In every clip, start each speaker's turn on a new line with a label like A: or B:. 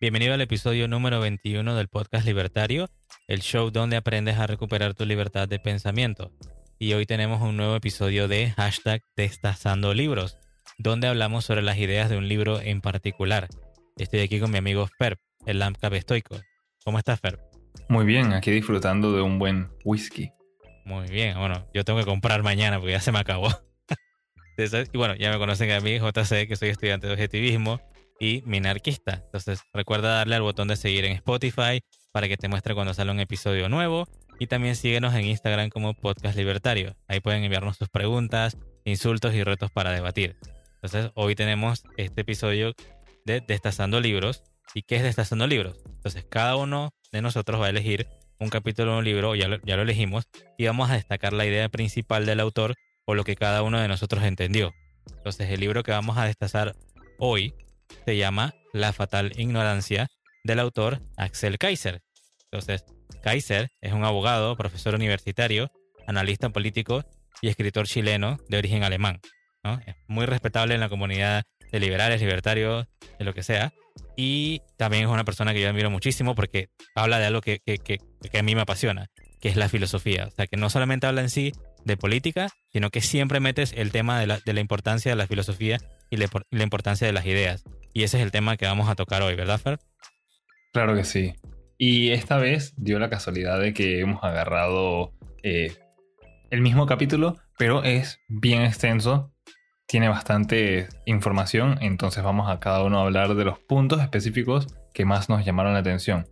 A: Bienvenido al episodio número 21 del podcast Libertario, el show donde aprendes a recuperar tu libertad de pensamiento. Y hoy tenemos un nuevo episodio de hashtag Destazando Libros, donde hablamos sobre las ideas de un libro en particular. Estoy aquí con mi amigo Ferb, el Lamp estoico. ¿Cómo estás, Ferb?
B: Muy bien, aquí disfrutando de un buen whisky.
A: Muy bien, bueno, yo tengo que comprar mañana porque ya se me acabó. Y bueno, ya me conocen a mí, JC, que soy estudiante de objetivismo y minarquista. Entonces, recuerda darle al botón de seguir en Spotify para que te muestre cuando sale un episodio nuevo. Y también síguenos en Instagram como Podcast Libertario. Ahí pueden enviarnos sus preguntas, insultos y retos para debatir. Entonces, hoy tenemos este episodio de Destazando Libros. ¿Y qué es Destazando Libros? Entonces, cada uno de nosotros va a elegir un capítulo de un libro, ya ya lo elegimos, y vamos a destacar la idea principal del autor o lo que cada uno de nosotros entendió. Entonces, el libro que vamos a destazar hoy se llama La fatal ignorancia del autor Axel Kaiser. Entonces, Kaiser es un abogado, profesor universitario, analista político y escritor chileno de origen alemán. Es muy respetable en la comunidad de liberales, libertarios, de lo que sea. Y también es una persona que yo admiro muchísimo porque habla de algo que, a mí me apasiona, que es la filosofía. O sea, que no solamente habla en sí de política, sino que siempre metes el tema de la, importancia de la filosofía y la, importancia de las ideas. Y ese es el tema que vamos a tocar hoy, ¿verdad, Fer?
B: Claro que sí. Y esta vez dio la casualidad de que hemos agarrado eh, el mismo capítulo, pero es bien extenso tiene bastante información, entonces vamos a cada uno a hablar de los puntos específicos que más nos llamaron la atención.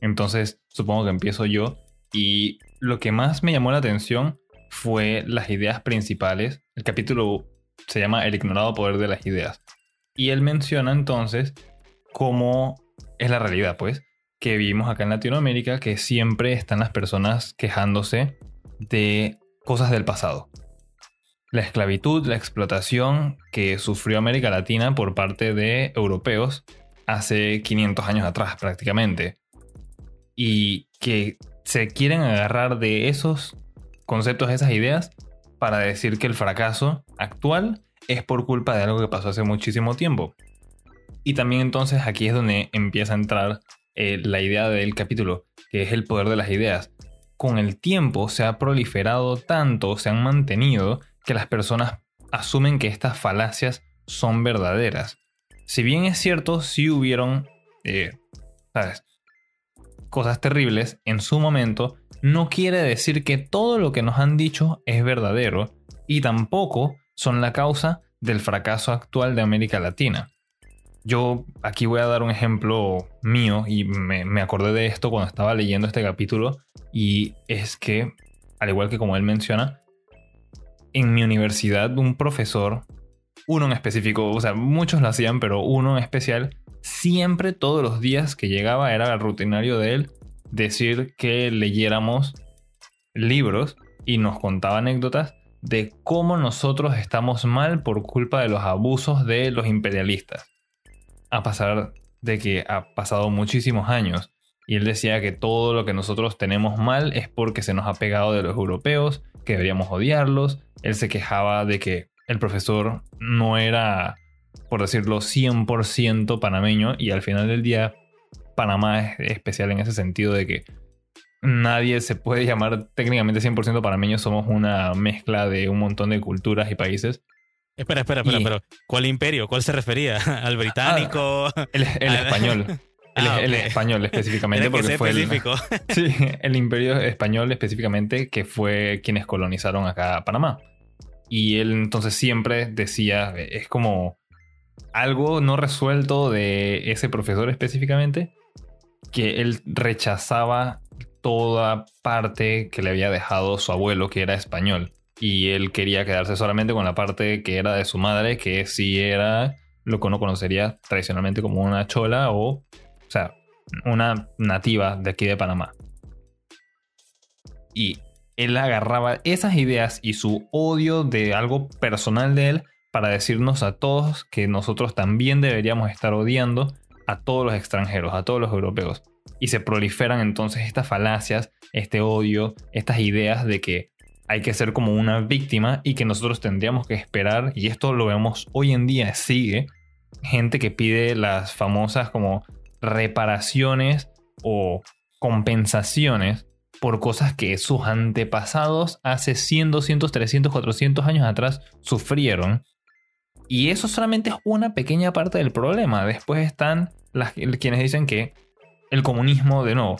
B: Entonces, supongo que empiezo yo y lo que más me llamó la atención fue las ideas principales. El capítulo se llama El ignorado poder de las ideas. Y él menciona entonces cómo es la realidad, pues, que vivimos acá en Latinoamérica, que siempre están las personas quejándose de cosas del pasado la esclavitud, la explotación que sufrió América Latina por parte de europeos hace 500 años atrás prácticamente. Y que se quieren agarrar de esos conceptos, esas ideas, para decir que el fracaso actual es por culpa de algo que pasó hace muchísimo tiempo. Y también entonces aquí es donde empieza a entrar eh, la idea del capítulo, que es el poder de las ideas. Con el tiempo se ha proliferado tanto, se han mantenido, que las personas asumen que estas falacias son verdaderas. Si bien es cierto, si hubieron, eh, ¿sabes? Cosas terribles en su momento, no quiere decir que todo lo que nos han dicho es verdadero y tampoco son la causa del fracaso actual de América Latina. Yo aquí voy a dar un ejemplo mío y me, acordé de esto cuando estaba leyendo este capítulo y es que, al igual que como él menciona, en mi universidad un profesor, uno en específico, o sea, muchos lo hacían, pero uno en especial, siempre todos los días que llegaba era el rutinario de él decir que leyéramos libros y nos contaba anécdotas de cómo nosotros estamos mal por culpa de los abusos de los imperialistas. A pasar de que ha pasado muchísimos años y él decía que todo lo que nosotros tenemos mal es porque se nos ha pegado de los europeos, que deberíamos odiarlos. Él se quejaba de que el profesor no era, por decirlo, 100% panameño y al final del día Panamá es especial en ese sentido de que nadie se puede llamar técnicamente 100% panameño, somos una mezcla de un montón de culturas y países.
A: Espera, espera, espera, pero ¿cuál imperio? ¿Cuál se refería? ¿Al británico?
B: Ah, el, español. Ah, el, español específicamente, porque fue el, sí, el imperio español específicamente, que fue quienes colonizaron acá Panamá. Y él entonces siempre decía, es como algo no resuelto de ese profesor específicamente, que él rechazaba toda parte que le había dejado su abuelo, que era español. Y él quería quedarse solamente con la parte que era de su madre, que sí era lo que uno conocería tradicionalmente como una chola o o sea, una nativa de aquí de Panamá. Y él agarraba esas ideas y su odio de algo personal de él para decirnos a todos que nosotros también deberíamos estar odiando a todos los extranjeros, a todos los europeos. Y se proliferan entonces estas falacias, este odio, estas ideas de que hay que ser como una víctima y que nosotros tendríamos que esperar, y esto lo vemos hoy en día, sigue, gente que pide las famosas como reparaciones o compensaciones por cosas que sus antepasados hace 100, 200, 300, 400 años atrás sufrieron. Y eso solamente es una pequeña parte del problema. Después están las, quienes dicen que el comunismo, de nuevo,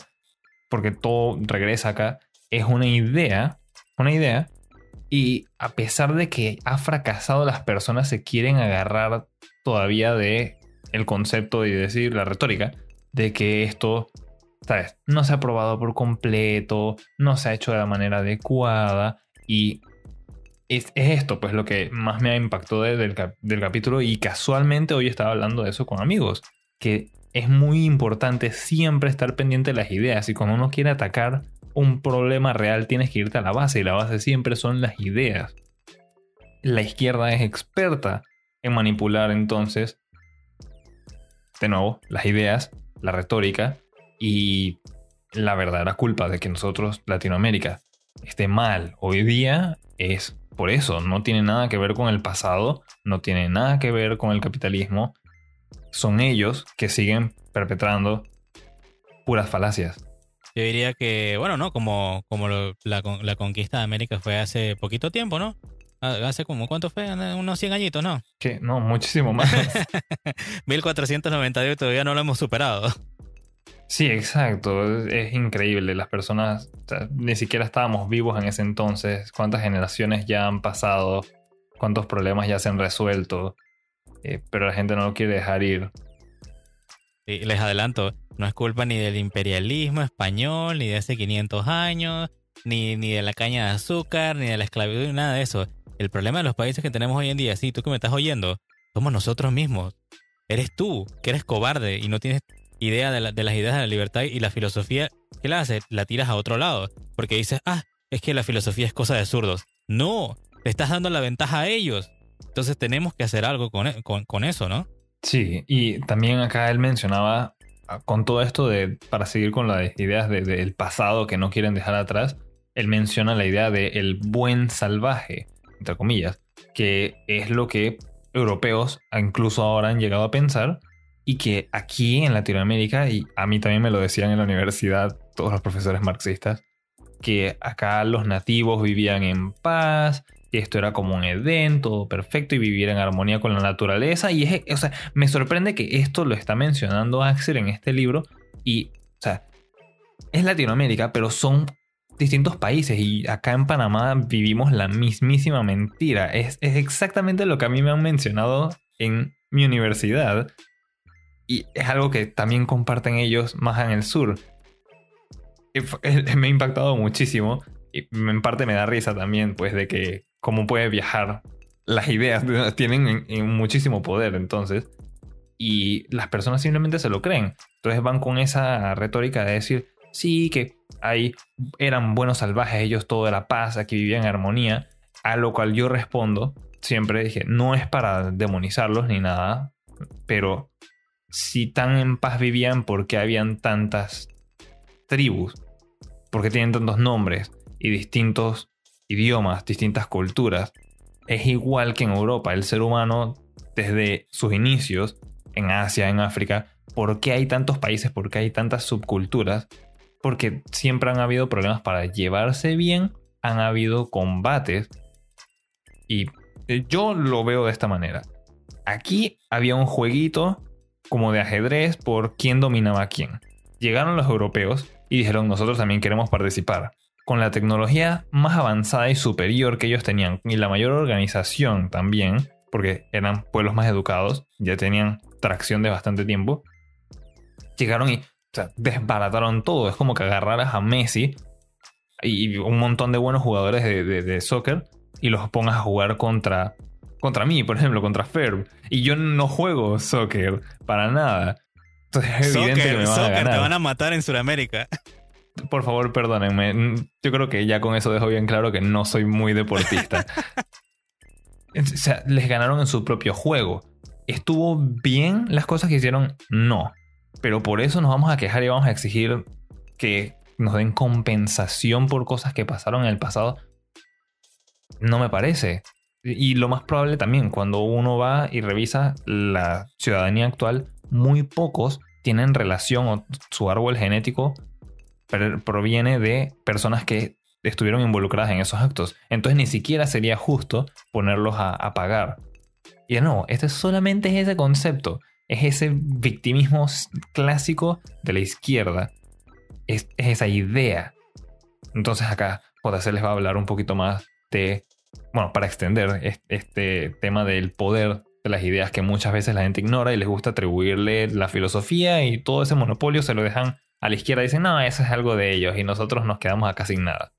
B: porque todo regresa acá, es una idea, una idea, y a pesar de que ha fracasado, las personas se quieren agarrar todavía de el concepto y decir la retórica de que esto, ¿sabes? No se ha probado por completo, no se ha hecho de la manera adecuada y es, esto pues lo que más me ha impactado del, del capítulo y casualmente hoy estaba hablando de eso con amigos, que es muy importante siempre estar pendiente de las ideas y cuando uno quiere atacar un problema real tienes que irte a la base y la base siempre son las ideas. La izquierda es experta en manipular entonces, de nuevo, las ideas, la retórica y la verdadera culpa de que nosotros, Latinoamérica, esté mal hoy día es por eso, no tiene nada que ver con el pasado, no tiene nada que ver con el capitalismo, son ellos que siguen perpetrando puras falacias.
A: Yo diría que, bueno, ¿no? Como, como la, la, conquista de América fue hace poquito tiempo, ¿no? Hace como, ¿cuánto fue? Unos 100 añitos, ¿no?
B: Que no, muchísimo más.
A: 1492 todavía no lo hemos superado.
B: Sí, exacto. Es increíble. Las personas, ni siquiera estábamos vivos en ese entonces. ¿Cuántas generaciones ya han pasado? ¿Cuántos problemas ya se han resuelto? Eh, pero la gente no lo quiere dejar ir.
A: Y les adelanto, no es culpa ni del imperialismo español, ni de hace 500 años, ni, ni de la caña de azúcar, ni de la esclavitud, ni nada de eso. El problema de los países que tenemos hoy en día, sí, tú que me estás oyendo, somos nosotros mismos. Eres tú, que eres cobarde y no tienes idea de, las ideas de la libertad y la filosofía. ¿Qué la haces? La tiras a otro lado. Porque dices, ah, es que la filosofía es cosa de zurdos. No, le estás dando la ventaja a ellos. Entonces tenemos que hacer algo con, e, con, eso, ¿no?
B: Sí, y también acá él mencionaba, ah, con todo esto de, para seguir con las ideas del pasado que no quieren dejar atrás, él menciona la idea del el buen salvaje, entre comillas, que es lo que europeos incluso ahora han llegado a pensar y que aquí en Latinoamérica, y a mí también me lo decían en la universidad todos los profesores marxistas, que acá los nativos vivían en paz, esto era como un Edén, todo perfecto y vivir en armonía con la naturaleza. Y es, o sea, me sorprende que esto lo está mencionando Axel en este libro y, o sea, es Latinoamérica, pero son distintos países y acá en Panamá vivimos la mismísima mentira. Es, es exactamente lo que a mí me han mencionado en mi universidad y es algo que también comparten ellos más en el sur. me ha impactado muchísimo y en parte me da risa también, pues, de que cómo puede viajar. Las ideas tienen muchísimo poder, entonces. Y las personas simplemente se lo creen. Entonces van con esa retórica de decir, sí, que ahí eran buenos salvajes, ellos todo era paz, aquí vivían en armonía. A lo cual yo respondo, siempre dije, no es para demonizarlos ni nada, pero si tan en paz vivían, ¿por qué habían tantas tribus? ¿Por qué tienen tantos nombres y distintos idiomas, distintas culturas. Es igual que en Europa, el ser humano desde sus inicios, en Asia, en África, ¿por qué hay tantos países? ¿Por qué hay tantas subculturas? Porque siempre han habido problemas para llevarse bien, han habido combates. Y eh, yo lo veo de esta manera. Aquí había un jueguito como de ajedrez por quién dominaba a quién. Llegaron los europeos y dijeron nosotros también queremos participar con la tecnología más avanzada y superior que ellos tenían y la mayor organización también, porque eran pueblos más educados, ya tenían tracción de bastante tiempo, llegaron y desbarataron todo. Es como que agarraras a Messi y un montón de buenos jugadores de, soccer y los pongas a jugar contra, contra mí, por ejemplo, contra Ferb. Y yo no juego soccer para nada.
A: Entonces es evidente que me van a ganar. te van a matar en Sudamérica
B: por favor, perdónenme. Yo creo que ya con eso dejo bien claro que no soy muy deportista. o sea, les ganaron en su propio juego. ¿Estuvo bien las cosas que hicieron? No. Pero por eso nos vamos a quejar y vamos a exigir que nos den compensación por cosas que pasaron en el pasado. No me parece. Y lo más probable también, cuando uno va y revisa la ciudadanía actual, muy pocos tienen relación o su árbol genético proviene de personas que estuvieron involucradas en esos actos. Entonces ni siquiera sería justo ponerlos a, pagar. Y no, este solamente es ese concepto. Es ese victimismo clásico de la izquierda. Es, es esa idea. Entonces acá JC les va a hablar un poquito más de bueno, para extender este tema del poder de las ideas que muchas veces la gente ignora y les gusta atribuirle la filosofía y todo ese monopolio se lo dejan a la izquierda y dicen, no, eso es algo de ellos y nosotros nos quedamos acá sin nada.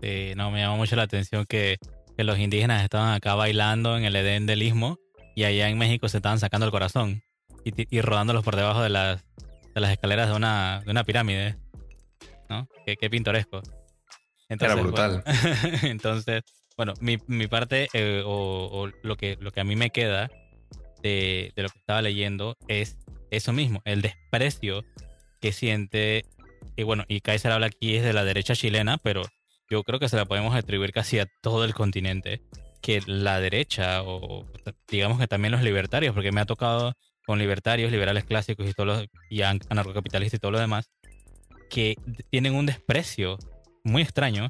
A: Sí, no, me llama mucho la atención que, los indígenas estaban acá bailando en el Edén del Istmo y allá en México se estaban sacando el corazón y, rodándolos por debajo de las, de las escaleras de una, de una pirámide. ¿No? Qué, pintoresco.
B: Era brutal.
A: entonces, bueno, mi, mi parte eh, o, lo, que, lo que a mí me queda de, de, lo que estaba leyendo es eso mismo, el desprecio que siente, y bueno, y Kaiser habla aquí es de la derecha chilena, pero yo creo que se la podemos atribuir casi a todo el continente, que la derecha, o digamos que también los libertarios, porque me ha tocado con libertarios, liberales clásicos y, todos y anarcocapitalistas y todo lo demás, que tienen un desprecio muy extraño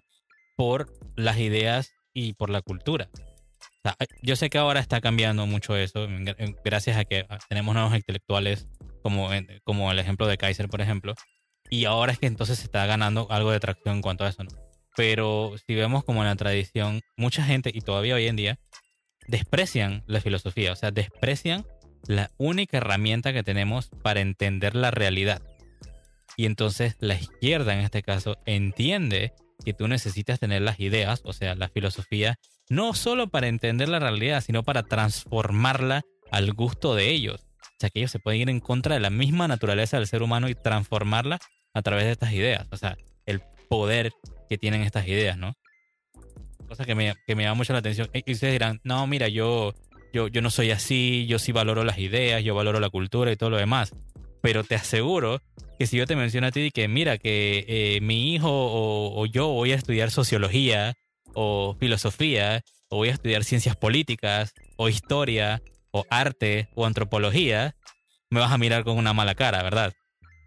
A: por las ideas y por la cultura. yo sé que ahora está cambiando mucho eso, gracias a que tenemos nuevos intelectuales, como, como el ejemplo de Kaiser, por ejemplo, y ahora es que entonces se está ganando algo de tracción en cuanto a eso, ¿no? Pero si vemos como en la tradición, mucha gente, y todavía hoy en día, desprecian la filosofía, o sea, desprecian la única herramienta que tenemos para entender la realidad. Y entonces la izquierda en este caso entiende que tú necesitas tener las ideas, o sea, la filosofía, no solo para entender la realidad, sino para transformarla al gusto de ellos. O sea, que ellos se pueden ir en contra de la misma naturaleza del ser humano y transformarla a través de estas ideas. O sea, el poder que tienen estas ideas, ¿no? Cosa que me, que me llama mucho la atención. Y ustedes dirán, no, mira, yo, yo, yo no soy así, yo sí valoro las ideas, yo valoro la cultura y todo lo demás. Pero te aseguro que si yo te menciono a ti que mira que eh, mi hijo o, yo voy a estudiar sociología o filosofía o voy a estudiar ciencias políticas o historia o arte o antropología, me vas a mirar con una mala cara, ¿verdad?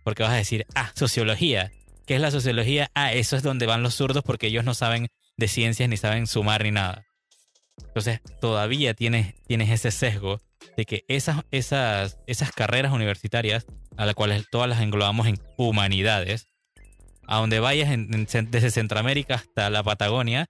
A: Porque vas a decir, ah, sociología. ¿Qué es la sociología? Ah, eso es donde van los zurdos porque ellos no saben de ciencias ni saben sumar ni nada. Entonces, todavía tienes, tienes ese sesgo de que esas, esas, esas carreras universitarias, a las cuales todas las englobamos en humanidades, a donde vayas desde Centroamérica hasta la Patagonia,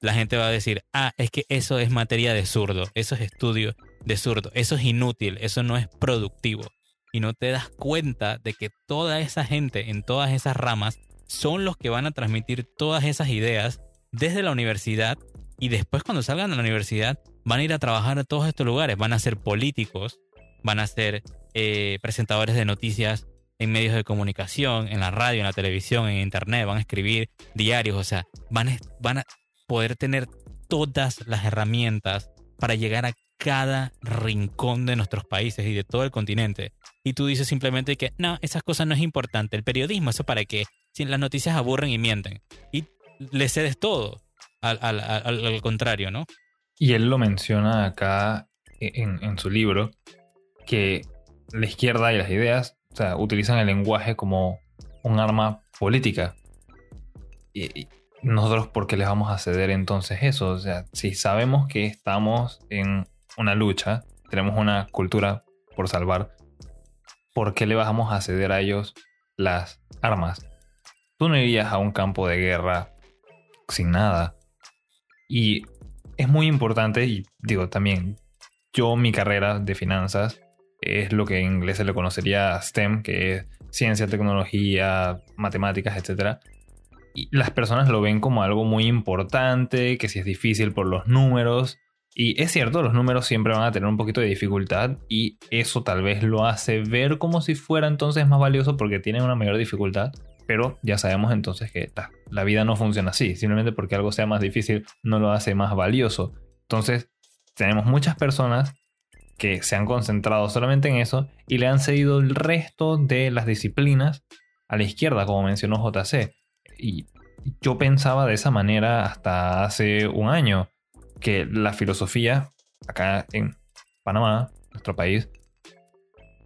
A: la gente va a decir, ah, es que eso es materia de zurdo, eso es estudio de zurdo, eso es inútil, eso no es productivo. Y no te das cuenta de que toda esa gente en todas esas ramas son los que van a transmitir todas esas ideas desde la universidad y después cuando salgan de la universidad van a ir a trabajar a todos estos lugares, van a ser políticos, van a ser eh, presentadores de noticias en medios de comunicación, en la radio, en la televisión, en internet, van a escribir diarios, o sea, van van a poder tener todas las herramientas para llegar a cada rincón de nuestros países y de todo el continente. Y tú dices simplemente que no, esas cosas no es importante. El periodismo, eso para qué? Si las noticias aburren y mienten. Y le cedes todo al, contrario, ¿no?
B: Y él lo menciona acá en, su libro, que la izquierda y las ideas o sea, utilizan el lenguaje como un arma política. Y, nosotros, ¿por qué les vamos a ceder entonces eso? O sea, si sabemos que estamos en una lucha, tenemos una cultura por salvar, ¿por qué le vamos a ceder a ellos las armas? Tú no irías a un campo de guerra sin nada. Y es muy importante, y digo también, yo mi carrera de finanzas es lo que en inglés se le conocería STEM, que es ciencia, tecnología, matemáticas, etc. Y las personas lo ven como algo muy importante, que si es difícil por los números. Y es cierto, los números siempre van a tener un poquito de dificultad y eso tal vez lo hace ver como si fuera entonces más valioso porque tiene una mayor dificultad. Pero ya sabemos entonces que la vida no funciona así. Simplemente porque algo sea más difícil no lo hace más valioso. Entonces, tenemos muchas personas que se han concentrado solamente en eso y le han cedido el resto de las disciplinas a la izquierda, como mencionó JC. Y yo pensaba de esa manera hasta hace un año. Que la filosofía, acá en Panamá, nuestro país,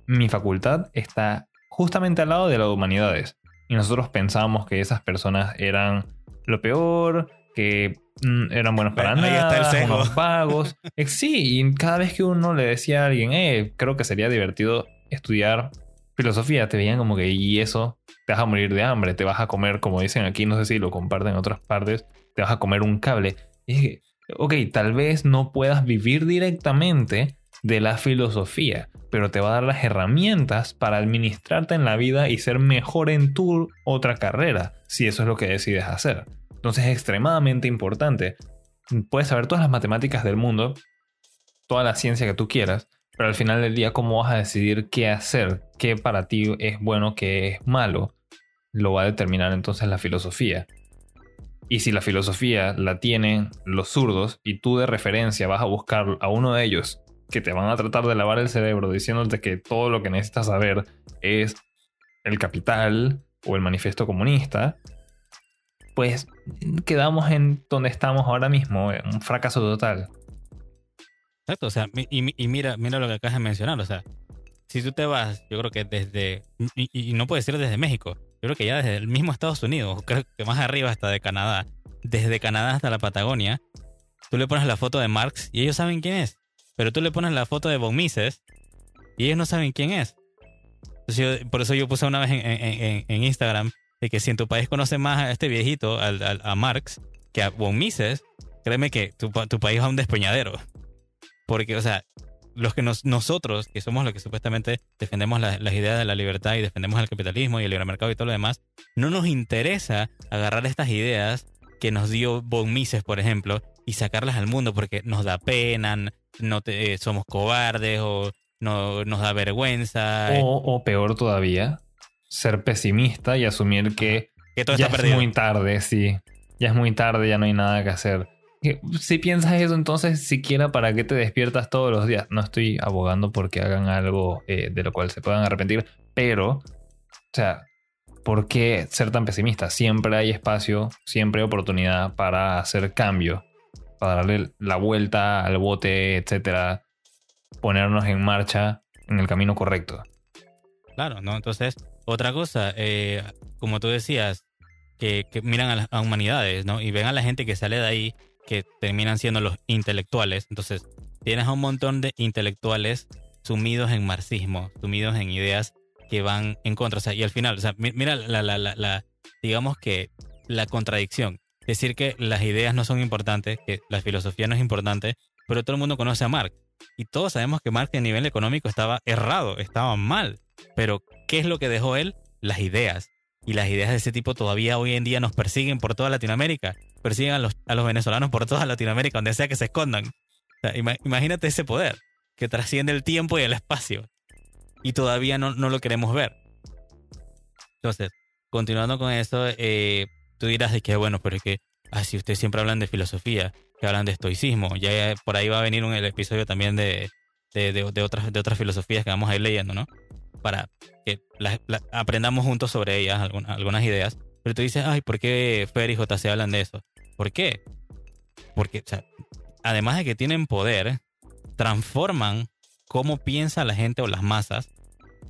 B: mi facultad está justamente al lado de las humanidades. Y nosotros pensábamos que esas personas eran lo peor, que mm, eran buenos para
A: Ahí está el
B: nada, unos vagos. Eh, Sí, y cada vez que uno le decía a alguien, eh, creo que sería divertido estudiar filosofía, te veían como que, y eso, te vas a morir de hambre, te vas a comer, como dicen aquí, no sé si lo comparten en otras partes, te vas a comer un cable. Y dije, ok, tal vez no puedas vivir directamente de la filosofía, pero te va a dar las herramientas para administrarte en la vida y ser mejor en tu otra carrera, si eso es lo que decides hacer. Entonces es extremadamente importante. Puedes saber todas las matemáticas del mundo, toda la ciencia que tú quieras, pero al final del día, ¿cómo vas a decidir qué hacer? ¿Qué para ti es bueno, qué es malo? Lo va a determinar entonces la filosofía. Y si la filosofía la tienen los zurdos y tú de referencia vas a buscar a uno de ellos que te van a tratar de lavar el cerebro diciéndote que todo lo que necesitas saber es el capital o el manifiesto comunista, pues quedamos en donde estamos ahora mismo, un fracaso total.
A: Exacto, o sea, y, mira, mira lo que acabas de mencionar, o sea, si tú te vas, yo creo que desde, y, no puede ser desde México, creo que ya desde el mismo Estados Unidos, creo que más arriba hasta de Canadá, desde Canadá hasta la Patagonia, tú le pones la foto de Marx y ellos saben quién es, pero tú le pones la foto de Von Mises y ellos no saben quién es. Yo- por eso yo puse una vez en, Instagram de que si en tu país conoce más a este viejito, al- a Marx, que a Von Mises, créeme que tu, tu país va a un despeñadero. Porque, o sea, los que nos, nosotros, que somos los que supuestamente defendemos la- las ideas de la libertad y defendemos el capitalismo y el libre mercado y todo lo demás, no nos interesa agarrar estas ideas que nos dio Von Mises, por ejemplo, y sacarlas al mundo porque nos da pena, no te- eh, somos cobardes o no, nos da vergüenza,
B: O, o peor todavía, ser pesimista y asumir que
A: que todo
B: ya
A: está
B: es
A: perdido.
B: muy tarde, sí. Ya es muy tarde, ya no hay nada que hacer. Si piensas eso, entonces siquiera para qué te despiertas todos los días. No estoy abogando porque hagan algo eh, de lo cual se puedan arrepentir, pero, o sea, ¿por qué ser tan pesimista? Siempre hay espacio, siempre hay oportunidad para hacer cambio, para darle la vuelta al bote, etcétera, ponernos en marcha en el camino correcto.
A: Claro, ¿no? Entonces, otra cosa, eh, como tú decías, que, miran a las humanidades, ¿no? Y ven a la gente que sale de ahí, que terminan siendo los intelectuales. Entonces, tienes a un montón de intelectuales sumidos en marxismo, sumidos en ideas que van en contra. Y al final, mira digamos que la contradicción. Decir que las ideas no son importantes, que la filosofía no es importante, pero todo el mundo conoce a Marx. Y todos sabemos que Marx a nivel económico estaba errado, estaba mal. Pero, ¿qué es lo que dejó él? Las ideas. Y las ideas de ese tipo todavía hoy en día nos persiguen por toda Latinoamérica. Persiguen a los, a los venezolanos por toda Latinoamérica, donde sea que se escondan. Imagínate ese poder que trasciende el tiempo y el espacio. Y todavía no, no lo queremos ver. Entonces, continuando con eso, eh, tú dirás de que, bueno, pero es que, ah, si ustedes siempre hablan de filosofía, que hablan de estoicismo, ya por ahí va a venir un el episodio también de, de, de- de otras, de otras filosofías que vamos a ir leyendo, ¿no? Para que aprendamos juntos sobre ellas algunas, algunas ideas. Pero tú dices, ay, ¿por qué Fer y JC hablan de eso? ¿Por qué? Porque, además de que tienen poder, transforman cómo piensa la gente o las masas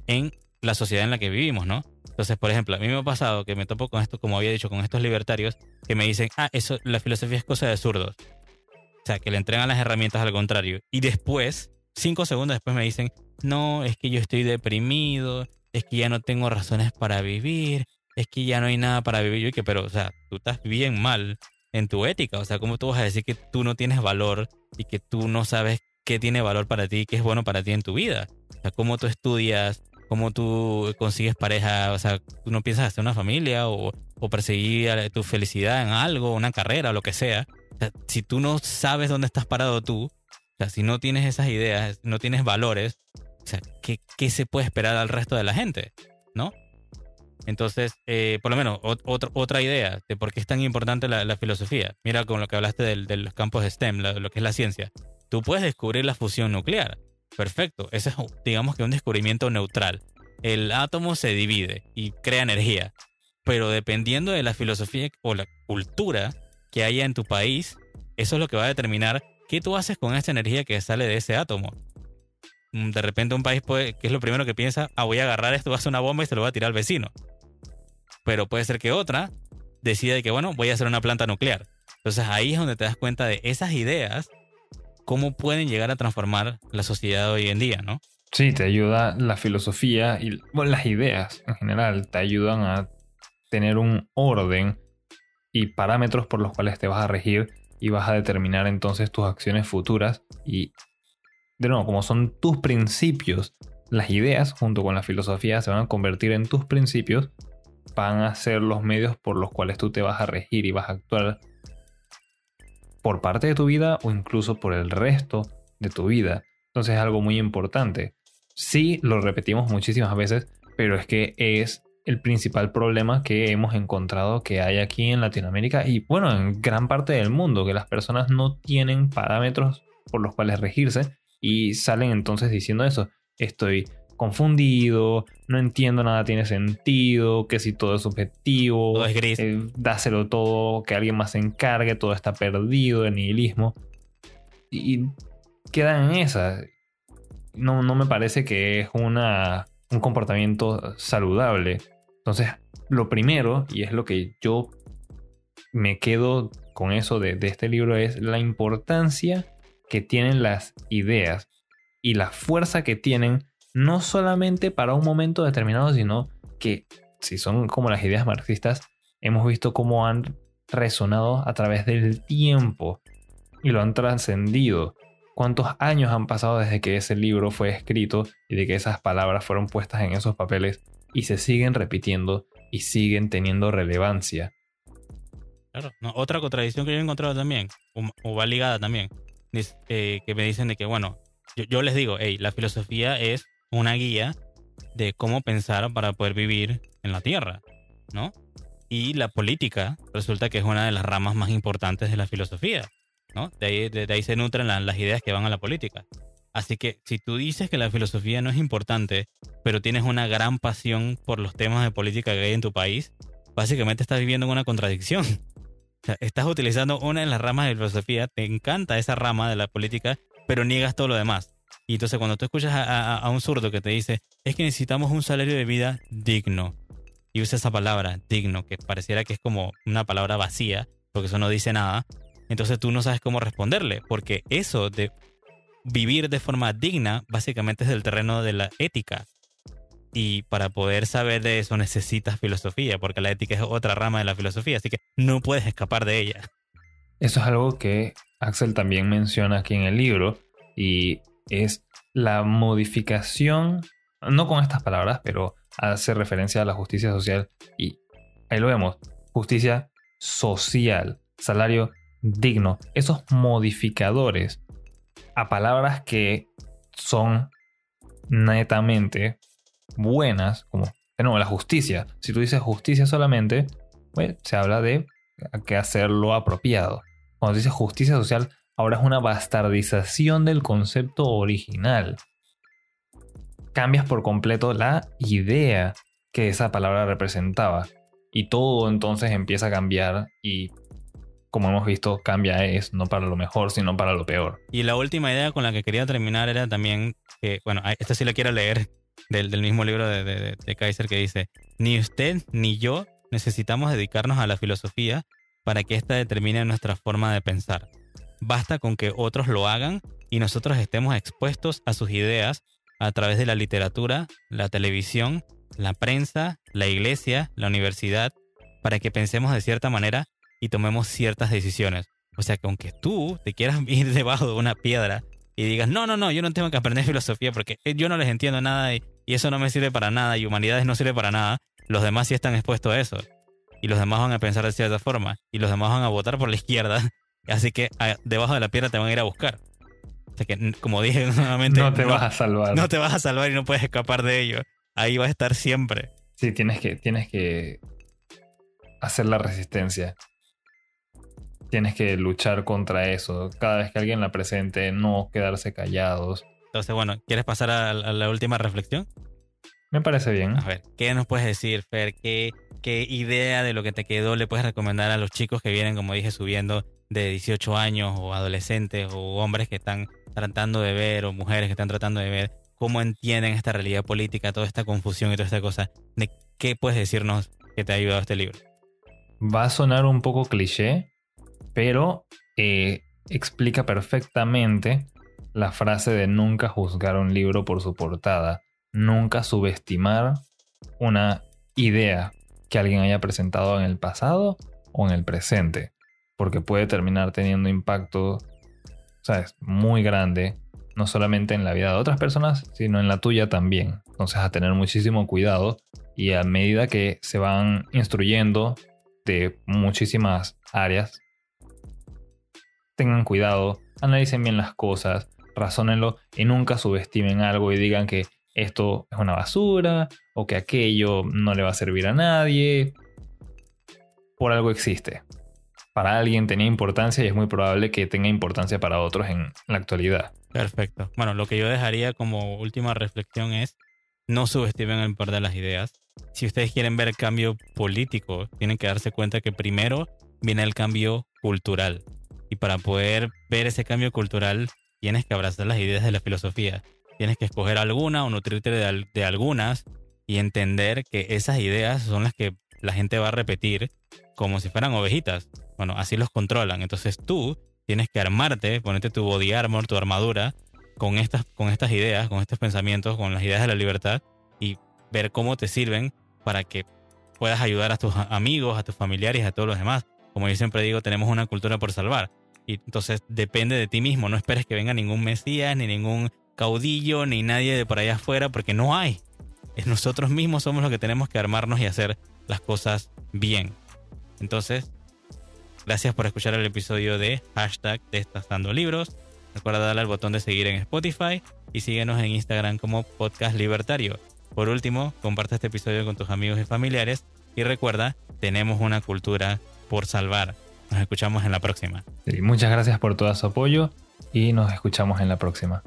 A: en la sociedad en la que vivimos, ¿no? Entonces, por ejemplo, a mí me ha pasado que me topo con esto, como había dicho, con estos libertarios que me dicen, ah, eso, la filosofía es cosa de zurdos. O sea, que le entregan las herramientas al contrario. Y después, cinco segundos después me dicen, no, es que yo estoy deprimido, es que ya no tengo razones para vivir, es que ya no hay nada para vivir. Yo que, pero, o sea, tú estás bien mal en tu ética. O sea, ¿cómo tú vas a decir que tú no tienes valor y que tú no sabes qué tiene valor para ti y qué es bueno para ti en tu vida? O sea, ¿cómo tú estudias? ¿Cómo tú consigues pareja? O sea, ¿tú no piensas hacer una familia o, o perseguir tu felicidad en algo, una carrera, lo que sea? O sea, si tú no sabes dónde estás parado tú, o sea, si no tienes esas ideas, no tienes valores, o sea, ¿qué, qué se puede esperar al resto de la gente? ¿No? Entonces, eh, por lo menos, ot- otra otra idea de por qué es tan importante la, la filosofía. Mira con lo que hablaste del- de, los campos de STEM, la- lo que es la ciencia. Tú puedes descubrir la fusión nuclear. Perfecto. Ese es, digamos que un descubrimiento neutral. El átomo se divide y crea energía. Pero dependiendo de la filosofía o la cultura que haya en tu país, eso es lo que va a determinar ¿qué tú haces con esta energía que sale de ese átomo? Mm, De repente un país puede, que es lo primero que piensa, ah, voy a agarrar esto, voy a hacer una bomba y se lo voy a tirar al vecino. Pero puede ser que otra decida que, bueno, voy a hacer una planta nuclear. Entonces ahí es donde te das cuenta de esas ideas, cómo pueden llegar a transformar la sociedad hoy en día, ¿no?
B: Sí, te ayuda la filosofía y las ideas en general te ayudan a tener un orden y parámetros por los cuales te vas a regir y vas a determinar entonces tus acciones futuras y de nuevo, como son tus principios, las ideas junto con la filosofía se van a convertir en tus principios, van a ser los medios por los cuales tú te vas a regir y vas a actuar por parte de tu vida o incluso por el resto de tu vida. Entonces es algo muy importante. Sí, lo repetimos muchísimas veces, pero es que es el principal problema que hemos encontrado que hay aquí en Latinoamérica y bueno, en gran parte del mundo, que las personas no tienen parámetros por los cuales regirse y salen entonces diciendo eso. Estoy confundido, no entiendo nada tiene sentido, que si todo es subjetivo,
A: Todo es gris.
B: eh, dáselo todo, que alguien más se encargue, todo está perdido, el nihilismo. Y, y quedan en esa. No, no me parece que es una, un comportamiento saludable. Entonces, lo primero, y es lo que yo me quedo con eso de, este libro, es la importancia que tienen las ideas y la fuerza que tienen, no solamente para un momento determinado, sino que si son como las ideas marxistas, hemos visto cómo han resonado a través del tiempo y lo han trascendido. ¿Cuántos años han pasado desde que ese libro fue escrito y de que esas palabras fueron puestas en esos papeles y se siguen repitiendo y siguen teniendo relevancia?
A: Claro. No, otra contradicción que yo he encontrado también, o, va ligada también, es, eh, que me dicen de que, bueno, yo, yo les digo, hey, la filosofía es una guía de cómo pensar para poder vivir en la Tierra, ¿no? Y la política resulta que es una de las ramas más importantes de la filosofía, ¿no? De ahí, de, de ahí se nutren la- las ideas que van a la política. Así que si tú dices que la filosofía no es importante, pero tienes una gran pasión por los temas de política que hay en tu país, básicamente estás viviendo en una contradicción. Estás utilizando una de las ramas de la filosofía, te encanta esa rama de la política, pero niegas todo lo demás. Y entonces cuando tú escuchas a, a- a un zurdo que te dice, es que necesitamos un salario de vida digno, y usa esa palabra, digno, que pareciera que es como una palabra vacía, porque eso no dice nada, entonces tú no sabes cómo responderle, porque eso de vivir de forma digna básicamente es del terreno de la ética. Y para poder saber de eso necesitas filosofía, porque la ética es otra rama de la filosofía, así que no puedes escapar de ella.
B: Eso es algo que Axel también menciona aquí en el libro y es la modificación, no con estas palabras, pero hace referencia a la justicia social y ahí lo vemos, justicia social, salario digno, esos modificadores a palabras que son netamente buenas, como de la justicia. Si tú dices justicia solamente, pues, se habla de que hacerlo apropiado. Cuando dices justicia social, ahora es una bastardización del concepto original. Cambias por completo la idea que esa palabra representaba. Y todo entonces empieza a cambiar y como hemos visto, cambia es no para lo mejor, sino para lo peor.
A: Y la última idea con la que quería terminar era también que, bueno, esta sí la quiero leer del, del mismo libro de, de, de Kaiser que dice, ni usted ni yo necesitamos dedicarnos a la filosofía para que ésta determine nuestra forma de pensar. Basta con que otros lo hagan y nosotros estemos expuestos a sus ideas a través de la literatura, la televisión, la prensa, la iglesia, la universidad, para que pensemos de cierta manera y tomemos ciertas decisiones. O sea que aunque tú te quieras ir debajo de una piedra y digas, no, no, no, yo no tengo que aprender filosofía porque eh, yo no les entiendo nada y, y eso no me sirve para nada y humanidades no sirve para nada, los demás sí están expuestos a eso. Y los demás van a pensar de cierta forma y los demás van a votar por la izquierda. Así que a- debajo de la piedra te van a ir a buscar. O sea que, como dije nuevamente,
B: No te vas a salvar.
A: no te vas a salvar y no puedes escapar de ello. Ahí vas a estar siempre.
B: Sí, tienes que, tienes que hacer la resistencia. Tienes que luchar contra eso. Cada vez que alguien la presente, no quedarse callados.
A: Entonces, bueno, ¿quieres pasar a, a la última reflexión?
B: Me parece bien.
A: A ver, ¿qué nos puedes decir, Fer? ¿Qué, ¿Qué idea de lo que te quedó le puedes recomendar a los chicos que vienen, como dije, subiendo de 18 años o adolescentes o hombres que están tratando de ver o mujeres que están tratando de ver cómo entienden esta realidad política, toda esta confusión y toda esta cosa. ¿De qué puedes decirnos que te ha ayudado este libro?
B: Va a sonar un poco cliché, pero eh, explica perfectamente la frase de nunca juzgar un libro por su portada, nunca subestimar una idea que alguien haya presentado en el pasado o en el presente, porque puede terminar teniendo impacto, ¿sabes? Muy grande, no solamente en la vida de otras personas, sino en la tuya también. Entonces a tener muchísimo cuidado y a medida que se van instruyendo de muchísimas áreas, tengan cuidado, analicen bien las cosas, razónenlo y nunca subestimen algo y digan que esto es una basura o que aquello no le va a servir a nadie. Por algo existe. Para alguien tenía importancia y es muy probable que tenga importancia para otros en la actualidad.
A: Perfecto. Bueno, lo que yo dejaría como última reflexión es no subestimen el poder de las ideas. Si ustedes quieren ver cambio político, tienen que darse cuenta que primero viene el cambio cultural. Y para poder ver ese cambio cultural, tienes que abrazar las ideas de la filosofía. Tienes que escoger alguna o nutrirte de, algunas y entender que esas ideas son las que la gente va a repetir como si fueran ovejitas. Bueno, así los controlan. Entonces tú tienes que armarte, ponerte tu body armor, tu armadura, con estas, con estas ideas, con estos pensamientos, con las ideas de la libertad y ver cómo te sirven para que puedas ayudar a tus amigos, a tus familiares, a todos los demás. Como yo siempre digo, tenemos una cultura por salvar. Y entonces depende de ti mismo. No esperes que venga ningún mesías, ni ningún caudillo, ni nadie de por allá afuera, porque no hay. Nosotros mismos somos los que tenemos que armarnos y hacer las cosas bien. Entonces, gracias por escuchar el episodio de hashtag Destazando Libros. Recuerda darle al botón de seguir en Spotify y síguenos en Instagram como Podcast Libertario. Por último, comparte este episodio con tus amigos y familiares y recuerda, tenemos una cultura por salvar. Nos escuchamos en la próxima.
B: muchas gracias por todo su apoyo y nos escuchamos en la próxima.